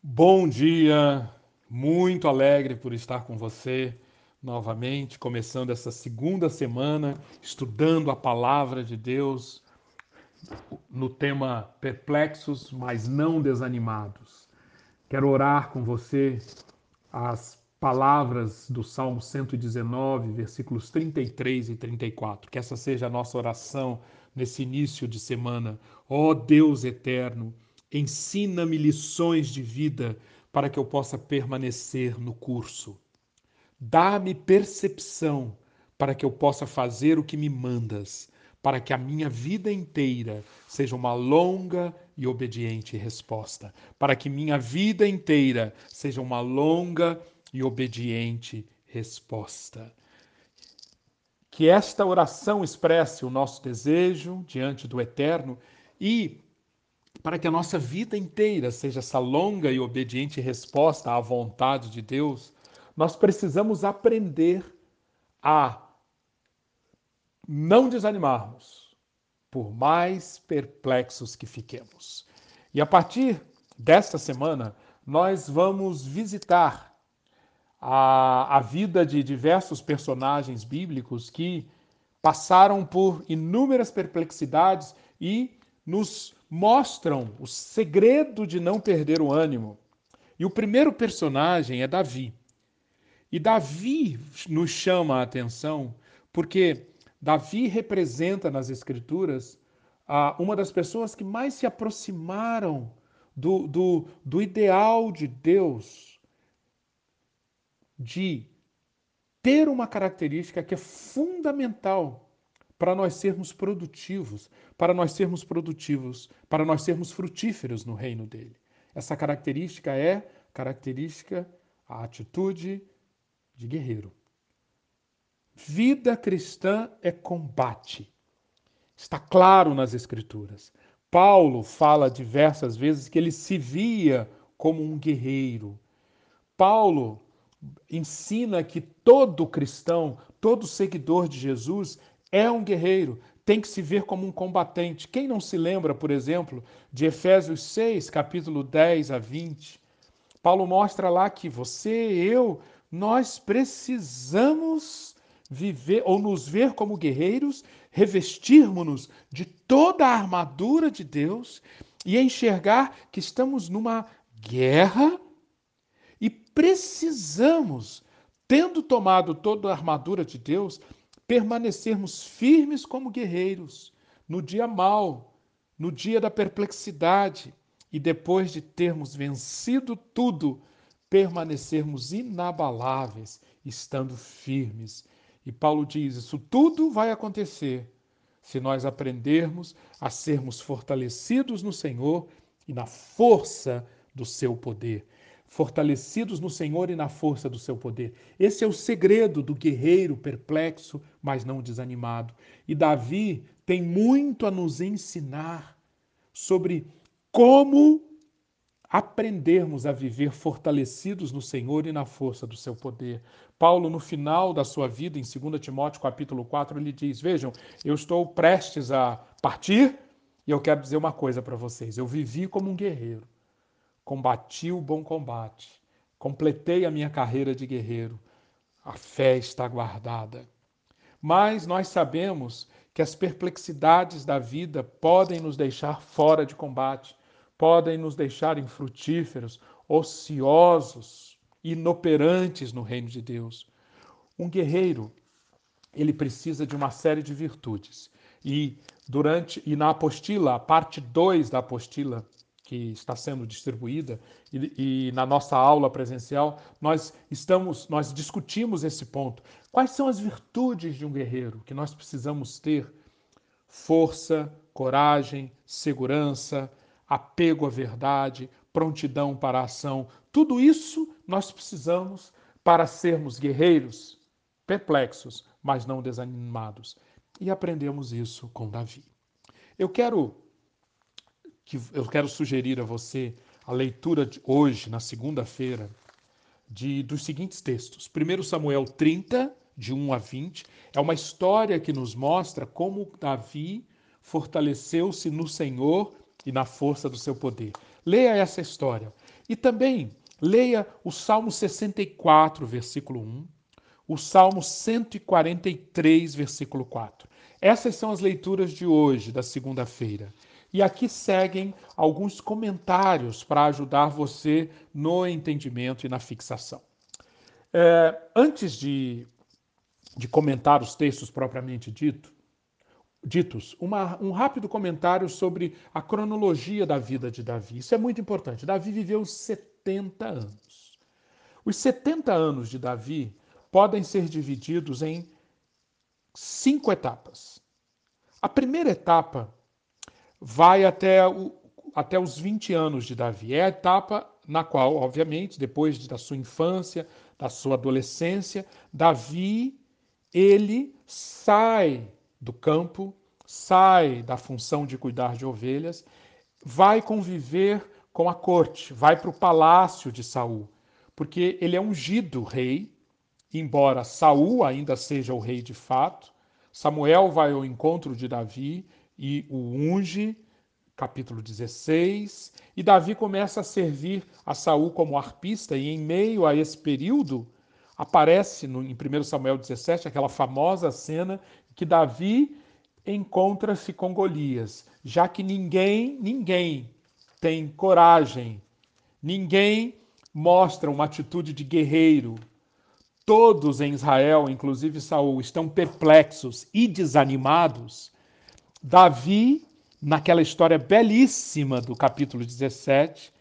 Bom dia, muito alegre por estar com você novamente, começando essa segunda semana, estudando a palavra de Deus no tema Perplexos, mas não desanimados. Quero orar com você as palavras do Salmo 119, versículos 33 e 34. Que essa seja a nossa oração nesse início de semana. Ó oh Deus eterno, Ensina-me lições de vida para que eu possa permanecer no curso. Dá-me percepção para que eu possa fazer o que me mandas, para que a minha vida inteira seja uma longa e obediente resposta, para que minha vida inteira seja uma longa e obediente resposta. Que esta oração expresse o nosso desejo diante do Eterno e para que a nossa vida inteira seja essa longa e obediente resposta à vontade de Deus, nós precisamos aprender a não desanimarmos, por mais perplexos que fiquemos. E a partir desta semana, nós vamos visitar a, a vida de diversos personagens bíblicos que passaram por inúmeras perplexidades e nos mostram o segredo de não perder o ânimo. E o primeiro personagem é Davi. E Davi nos chama a atenção porque Davi representa nas Escrituras uma das pessoas que mais se aproximaram do, do, do ideal de Deus de ter uma característica que é fundamental para nós sermos produtivos, para nós sermos produtivos, para nós sermos frutíferos no reino dele. Essa característica é característica, a atitude de guerreiro. Vida cristã é combate. Está claro nas Escrituras. Paulo fala diversas vezes que ele se via como um guerreiro. Paulo ensina que todo cristão, todo seguidor de Jesus é um guerreiro, tem que se ver como um combatente. Quem não se lembra, por exemplo, de Efésios 6, capítulo 10 a 20? Paulo mostra lá que você eu, nós precisamos viver ou nos ver como guerreiros, revestirmos-nos de toda a armadura de Deus e enxergar que estamos numa guerra e precisamos, tendo tomado toda a armadura de Deus, permanecermos firmes como guerreiros no dia mau, no dia da perplexidade, e depois de termos vencido tudo, permanecermos inabaláveis, estando firmes. E Paulo diz: Isso tudo vai acontecer se nós aprendermos a sermos fortalecidos no Senhor e na força do seu poder fortalecidos no Senhor e na força do seu poder. Esse é o segredo do guerreiro perplexo, mas não desanimado. E Davi tem muito a nos ensinar sobre como aprendermos a viver fortalecidos no Senhor e na força do seu poder. Paulo, no final da sua vida, em 2 Timóteo capítulo 4, ele diz: Vejam, eu estou prestes a partir e eu quero dizer uma coisa para vocês. Eu vivi como um guerreiro combati o bom combate, completei a minha carreira de guerreiro, a fé está guardada. Mas nós sabemos que as perplexidades da vida podem nos deixar fora de combate, podem nos deixar infrutíferos, ociosos, inoperantes no reino de Deus. Um guerreiro, ele precisa de uma série de virtudes. E durante e na apostila, a parte 2 da apostila, que está sendo distribuída e, e, na nossa aula presencial nós estamos nós discutimos esse ponto. Quais são as virtudes de um guerreiro que nós precisamos ter? Força, coragem, segurança, apego à verdade, prontidão para a ação. Tudo isso nós precisamos para sermos guerreiros, perplexos, mas não desanimados. E aprendemos isso com Davi. Eu quero que eu quero sugerir a você a leitura de hoje, na segunda-feira, de dos seguintes textos. 1 Samuel 30, de 1 a 20, é uma história que nos mostra como Davi fortaleceu-se no Senhor e na força do seu poder. Leia essa história. E também leia o Salmo 64, versículo 1, o Salmo 143, versículo 4. Essas são as leituras de hoje, da segunda-feira. E aqui seguem alguns comentários para ajudar você no entendimento e na fixação. É, antes de, de comentar os textos propriamente dito, ditos, uma, um rápido comentário sobre a cronologia da vida de Davi. Isso é muito importante. Davi viveu 70 anos. Os 70 anos de Davi podem ser divididos em cinco etapas. A primeira etapa vai até, o, até os 20 anos de Davi. É a etapa na qual, obviamente, depois da sua infância, da sua adolescência, Davi, ele sai do campo, sai da função de cuidar de ovelhas, vai conviver com a corte, vai para o palácio de Saul, porque ele é ungido rei, embora Saul ainda seja o rei de fato. Samuel vai ao encontro de Davi e o unge, capítulo 16, e Davi começa a servir a Saul como arpista, e em meio a esse período aparece no, em 1 Samuel 17 aquela famosa cena que Davi encontra-se com Golias, já que ninguém, ninguém tem coragem, ninguém mostra uma atitude de guerreiro. Todos em Israel, inclusive Saul, estão perplexos e desanimados Davi, naquela história belíssima do capítulo 17,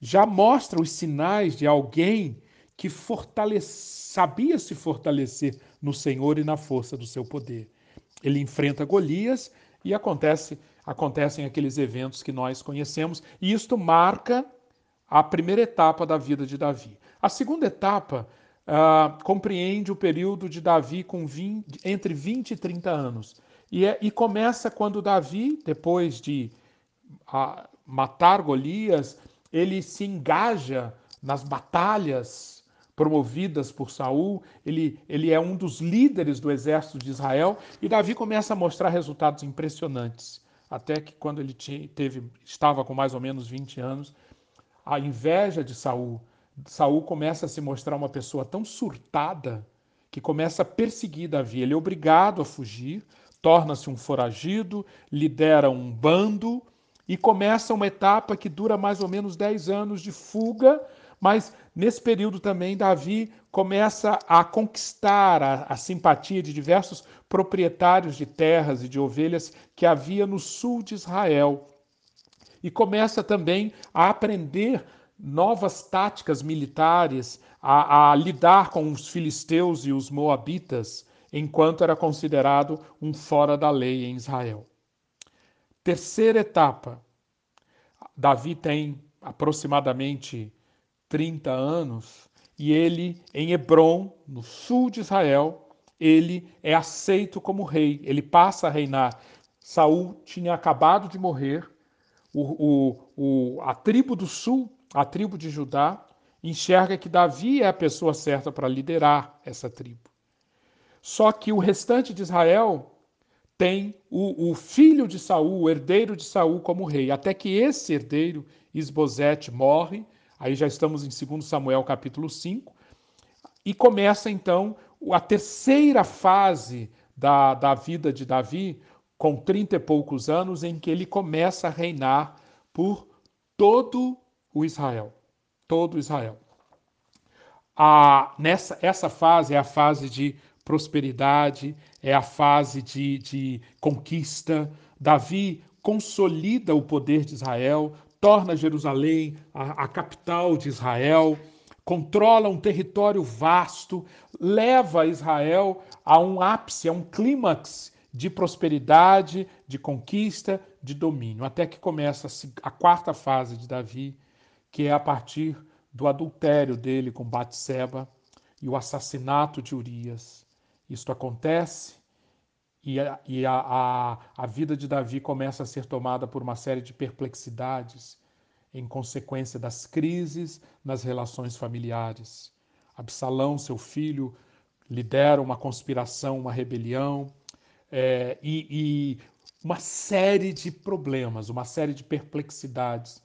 já mostra os sinais de alguém que sabia se fortalecer no Senhor e na força do seu poder. Ele enfrenta Golias e acontece, acontecem aqueles eventos que nós conhecemos, e isto marca a primeira etapa da vida de Davi. A segunda etapa uh, compreende o período de Davi com 20, entre 20 e 30 anos. E, é, e começa quando Davi, depois de a, matar Golias, ele se engaja nas batalhas promovidas por Saul, ele, ele é um dos líderes do exército de Israel, e Davi começa a mostrar resultados impressionantes. Até que quando ele tinha, teve, estava com mais ou menos 20 anos, a inveja de Saul, Saul começa a se mostrar uma pessoa tão surtada que começa a perseguir Davi. Ele é obrigado a fugir, torna-se um foragido, lidera um bando e começa uma etapa que dura mais ou menos 10 anos de fuga, mas nesse período também Davi começa a conquistar a, a, simpatia de diversos proprietários de terras e de ovelhas que havia no sul de Israel. E começa também a aprender novas táticas militares, a, a lidar com os filisteus e os moabitas enquanto era considerado um fora da lei em Israel. Terceira etapa. Davi tem aproximadamente 30 anos e ele, em Hebron, no sul de Israel, ele é aceito como rei, ele passa a reinar. Saul tinha acabado de morrer, o, o, o, a tribo do sul, a tribo de Judá, enxerga que Davi é a pessoa certa para liderar essa tribo. Só que o restante de Israel tem o, o, filho de Saul, o herdeiro de Saul, como rei, até que esse herdeiro, Isbosete, morre. Aí já estamos em 2 Samuel capítulo 5. E começa então a terceira fase da, da vida de Davi, com trinta e poucos anos, em que ele começa a reinar por todo o Israel. Todo Israel. A, nessa, essa fase é a fase de prosperidade, é a fase de, de conquista. Davi consolida o poder de Israel, torna Jerusalém a, a capital de Israel, controla um território vasto, leva Israel a um ápice, a um clímax de prosperidade, de conquista, de domínio, até que começa a quarta fase de Davi, que é a partir do adultério dele com Batseba e o assassinato de Urias. Isto acontece e, a, e a, a, a vida de Davi começa a ser tomada por uma série de perplexidades em consequência das crises nas relações familiares. Absalão, seu filho, lidera uma conspiração, uma rebelião é, e, e uma série de problemas, uma série de perplexidades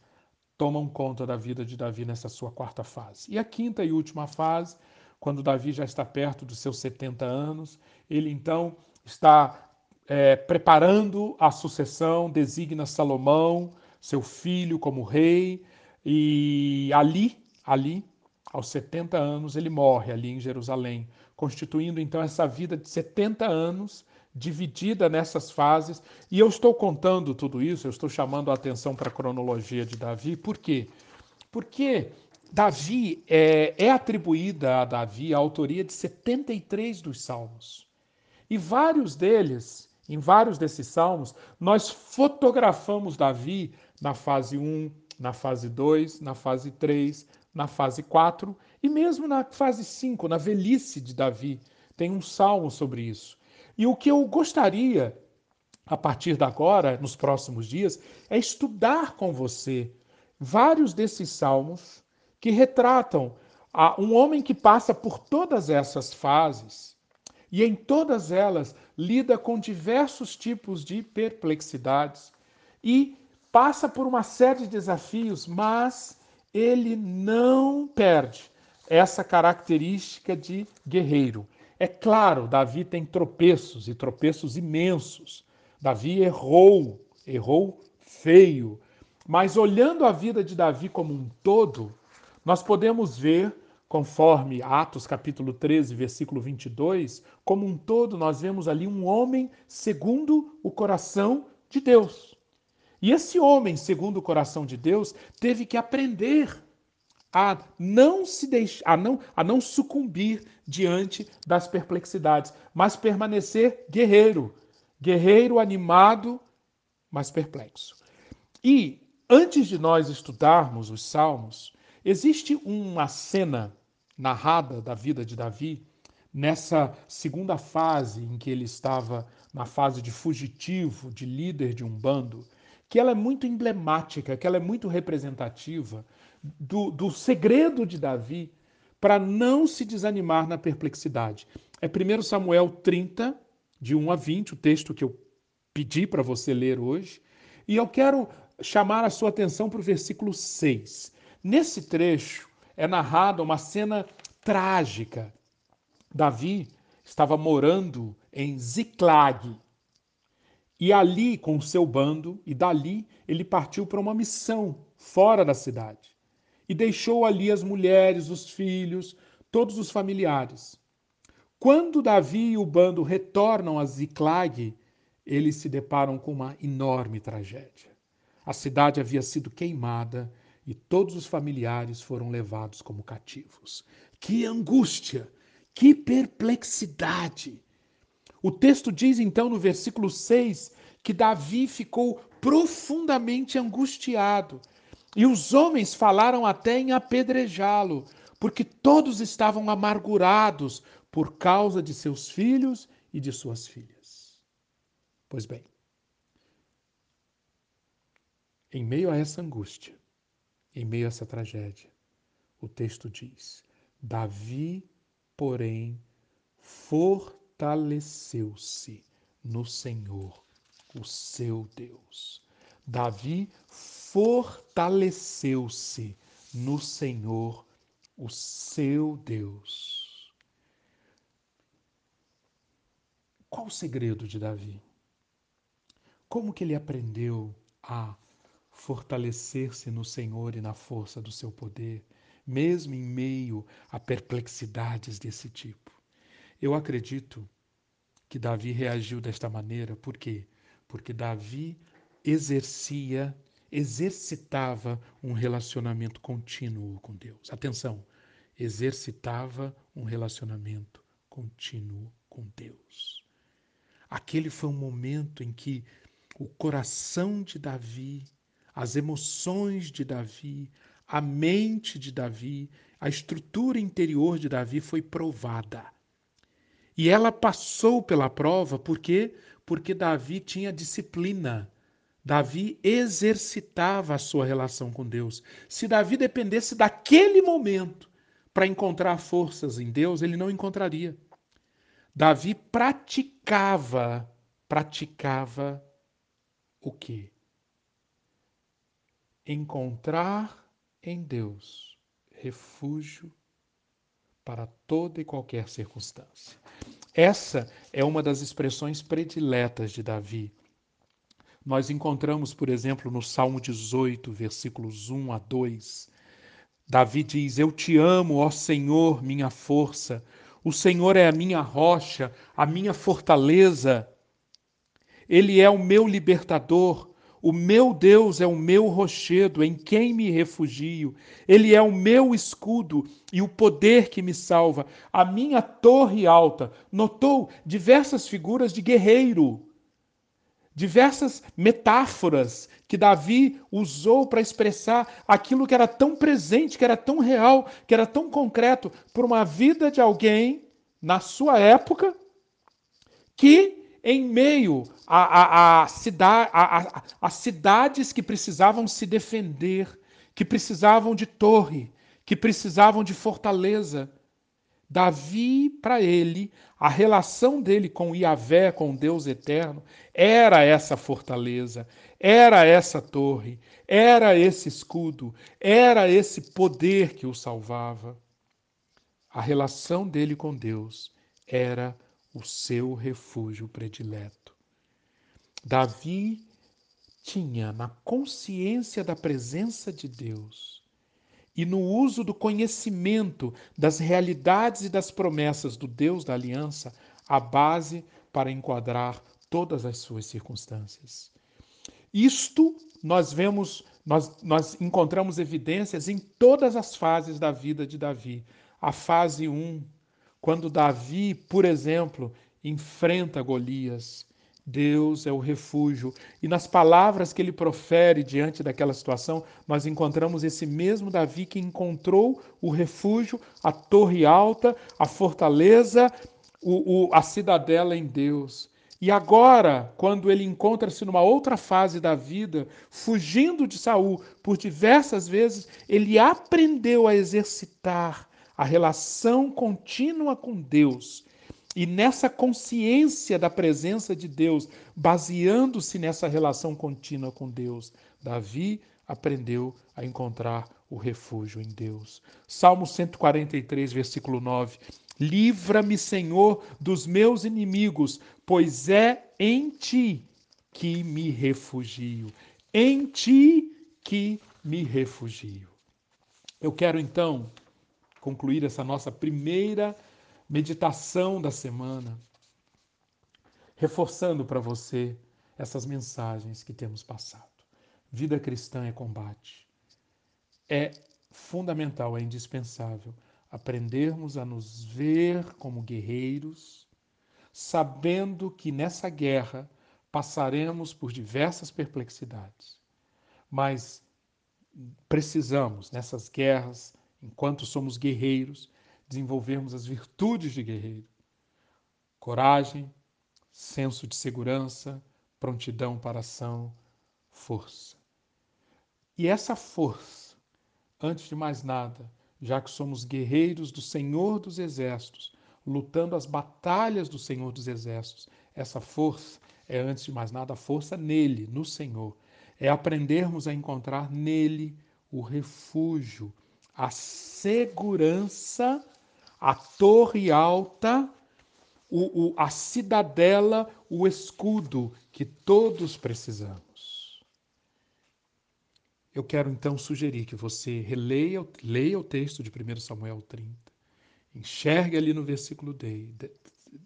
tomam conta da vida de Davi nessa sua quarta fase. E a quinta e última fase, quando Davi já está perto dos seus 70 anos, ele então está é, preparando a sucessão, designa Salomão, seu filho, como rei, e ali, ali, aos 70 anos, ele morre ali em Jerusalém, constituindo então essa vida de 70 anos dividida nessas fases. E eu estou contando tudo isso, eu estou chamando a atenção para a cronologia de Davi, por quê? Porque Davi é, é atribuída a Davi a autoria de 73 dos salmos. E vários deles, em vários desses salmos, nós fotografamos Davi na fase 1, na fase 2, na fase 3, na fase 4 e mesmo na fase 5, na velhice de Davi. Tem um salmo sobre isso. E o que eu gostaria, a partir de agora, nos próximos dias, é estudar com você vários desses salmos que retratam um homem que passa por todas essas fases e em todas elas lida com diversos tipos de perplexidades e passa por uma série de desafios, mas ele não perde essa característica de guerreiro. É claro, Davi tem tropeços e tropeços imensos. Davi errou, errou feio. Mas olhando a vida de Davi como um todo, nós podemos ver, conforme Atos capítulo 13, versículo 22, como um todo nós vemos ali um homem segundo o coração de Deus. E esse homem, segundo o coração de Deus, teve que aprender a não se deixar, a não, a não sucumbir diante das perplexidades, mas permanecer guerreiro, guerreiro animado, mas perplexo. E antes de nós estudarmos os salmos, existe uma cena narrada da vida de Davi nessa segunda fase em que ele estava na fase de fugitivo, de líder de um bando, que ela é muito emblemática, que ela é muito representativa do, do segredo de Davi para não se desanimar na perplexidade. É 1 Samuel 30, de 1 a 20, o texto que eu pedi para você ler hoje. E eu quero chamar a sua atenção para o versículo 6. Nesse trecho é narrada uma cena trágica. Davi estava morando em Ziclag. E ali, com seu bando, e dali ele partiu para uma missão fora da cidade e deixou ali as mulheres, os filhos, todos os familiares. Quando Davi e o bando retornam a Ziclag, eles se deparam com uma enorme tragédia. A cidade havia sido queimada e todos os familiares foram levados como cativos. Que angústia! Que perplexidade! O texto diz então no versículo 6 que Davi ficou profundamente angustiado e os homens falaram até em apedrejá-lo, porque todos estavam amargurados por causa de seus filhos e de suas filhas. Pois bem, em meio a essa angústia, em meio a essa tragédia, o texto diz: Davi, porém, fortaleceu-se no Senhor, o seu Deus. Davi fortaleceu-se no Senhor, o seu Deus. Qual o segredo de Davi? Como que ele aprendeu a fortalecer-se no Senhor e na força do seu poder, mesmo em meio a perplexidades desse tipo? Eu acredito que Davi reagiu desta maneira, por quê? Porque Davi exercia exercitava um relacionamento contínuo com Deus. Atenção, exercitava um relacionamento contínuo com Deus. Aquele foi um momento em que o coração de Davi, as emoções de Davi, a mente de Davi, a estrutura interior de Davi foi provada. E ela passou pela prova por quê? Porque Davi tinha disciplina Davi exercitava a sua relação com Deus. Se Davi dependesse daquele momento para encontrar forças em Deus, ele não encontraria. Davi praticava, praticava o quê? Encontrar em Deus refúgio para toda e qualquer circunstância. Essa é uma das expressões prediletas de Davi. Nós encontramos, por exemplo, no Salmo 18, versículos 1 a 2, Davi diz: Eu te amo, ó Senhor, minha força. O Senhor é a minha rocha, a minha fortaleza. Ele é o meu libertador. O meu Deus é o meu rochedo, em quem me refugio. Ele é o meu escudo e o poder que me salva. A minha torre alta. Notou diversas figuras de guerreiro, diversas metáforas que Davi usou para expressar aquilo que era tão presente, que era tão real, que era tão concreto por uma vida de alguém na sua época que em meio a, a, a, cida, a, a cidades que precisavam se defender, que precisavam de torre, que precisavam de fortaleza. Davi, para ele, a relação dele com Iavé, com Deus eterno, era essa fortaleza, era essa torre, era esse escudo, era esse poder que o salvava. A relação dele com Deus era o seu refúgio predileto. Davi tinha na consciência da presença de Deus e no uso do conhecimento das realidades e das promessas do Deus da aliança a base para enquadrar todas as suas circunstâncias. Isto nós vemos, nós, nós encontramos evidências em todas as fases da vida de Davi. A fase 1, um, quando Davi, por exemplo, enfrenta Golias, Deus é o refúgio. E nas palavras que ele profere diante daquela situação, nós encontramos esse mesmo Davi que encontrou o refúgio, a torre alta, a fortaleza, o, o, a cidadela em Deus. E agora, quando ele encontra-se numa outra fase da vida, fugindo de Saul por diversas vezes, ele aprendeu a exercitar a relação contínua com Deus. E nessa consciência da presença de Deus, baseando-se nessa relação contínua com Deus, Davi aprendeu a encontrar o refúgio em Deus. Salmo 143, versículo 9: Livra-me, Senhor, dos meus inimigos, pois é em ti que me refugio. Em ti que me refugio. Eu quero então concluir essa nossa primeira meditação da semana, reforçando para você essas mensagens que temos passado. Vida cristã é combate. É fundamental, é indispensável aprendermos a nos ver como guerreiros, sabendo que nessa guerra passaremos por diversas perplexidades. Mas precisamos, nessas guerras, enquanto somos guerreiros, desenvolvermos as virtudes de guerreiro: coragem, senso de segurança, prontidão para ação, força. E essa força, antes de mais nada, já que somos guerreiros do Senhor dos Exércitos, lutando as batalhas do Senhor dos Exércitos, essa força é, antes de mais nada, a força nele, no Senhor. É aprendermos a encontrar nele o refúgio a segurança, a torre alta, o, o, a cidadela, o escudo que todos precisamos. Eu quero então sugerir que você releia, leia o texto de 1 Samuel 30, enxergue ali no versículo, de,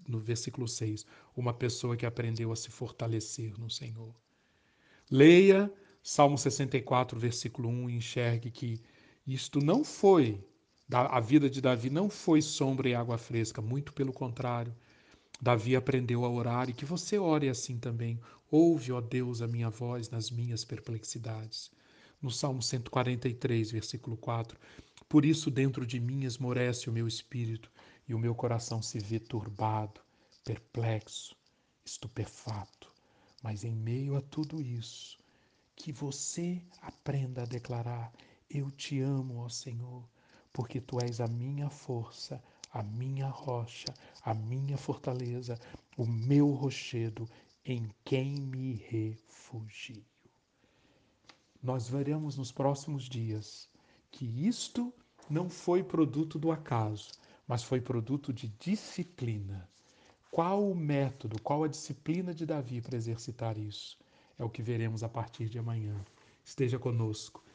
no versículo 6 uma pessoa que aprendeu a se fortalecer no Senhor. Leia Salmo 64, versículo 1 e enxergue que isto não foi, a vida de Davi não foi sombra e água fresca, muito pelo contrário. Davi aprendeu a orar e que você ore assim também. Ouve, ó Deus, a minha voz nas minhas perplexidades. No Salmo 143, versículo 4. Por isso dentro de mim esmorece o meu espírito e o meu coração se vê turbado, perplexo, estupefato. Mas em meio a tudo isso, que você aprenda a declarar: eu te amo, ó Senhor, porque tu és a minha força, a minha rocha, a minha fortaleza, o meu rochedo, em quem me refugio. nós veremos nos próximos dias que isto não foi produto do acaso, mas foi produto de disciplina. Qual o método, qual a disciplina de Davi para exercitar isso? É o que veremos a partir de amanhã. Esteja conosco.